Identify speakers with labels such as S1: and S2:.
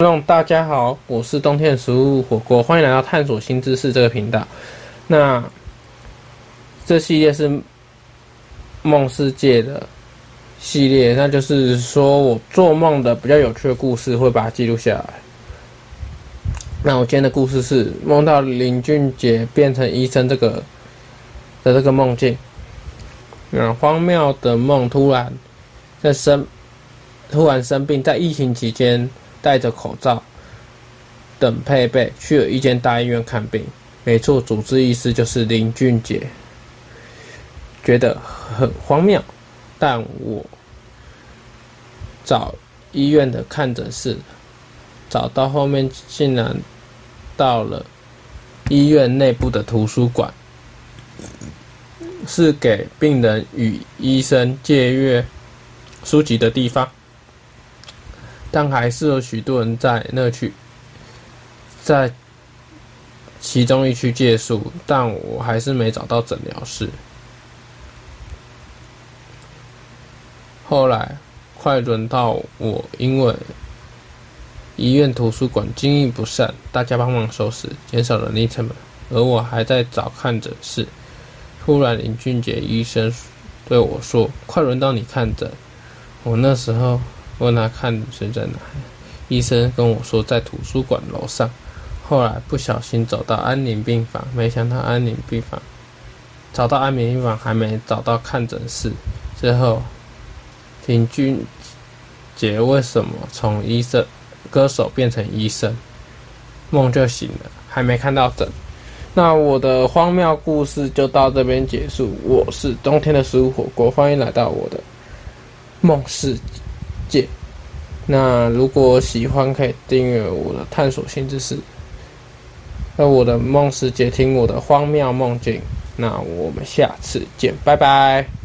S1: 观大家好，我是冬天的食物火锅，欢迎来到探索新知识这个频道。那这系列是梦世界的系列，那就是说我做梦的比较有趣的故事，会把它记录下来。那我今天的故事是梦到林俊杰变成医生这个的这个梦境。嗯，荒谬的梦，突然在生 突然生病，在疫情期间。戴着口罩等配备，去了一间大医院看病。没错，主治医师就是林俊杰。觉得很荒谬，但我找医院的看诊室，找到后面竟然到了医院内部的图书馆，是给病人与医生借阅书籍的地方。但还是有许多人在那区，在其中一区借宿，但我还是没找到诊疗室。后来快轮到我，因为医院图书馆经营不善，大家帮忙收拾，减少人力成本，而我还在找看诊室。突然林俊杰医生对我说：“快轮到你看诊。”我那时候。问他看诊在哪，医生跟我说在图书馆楼上。后来不小心走到安宁病房，没想到安宁病房找到安宁病房还没找到看诊室。最后，林俊杰为什么从医生歌手变成医生？梦就醒了，还没看到诊。那我的荒谬故事就到这边结束。我是冬天的食物火锅，欢迎来到我的梦世界界。那如果喜欢，可以订阅我的探索新知识。那我的梦世界，听我的荒谬梦境。那我们下次见，拜拜。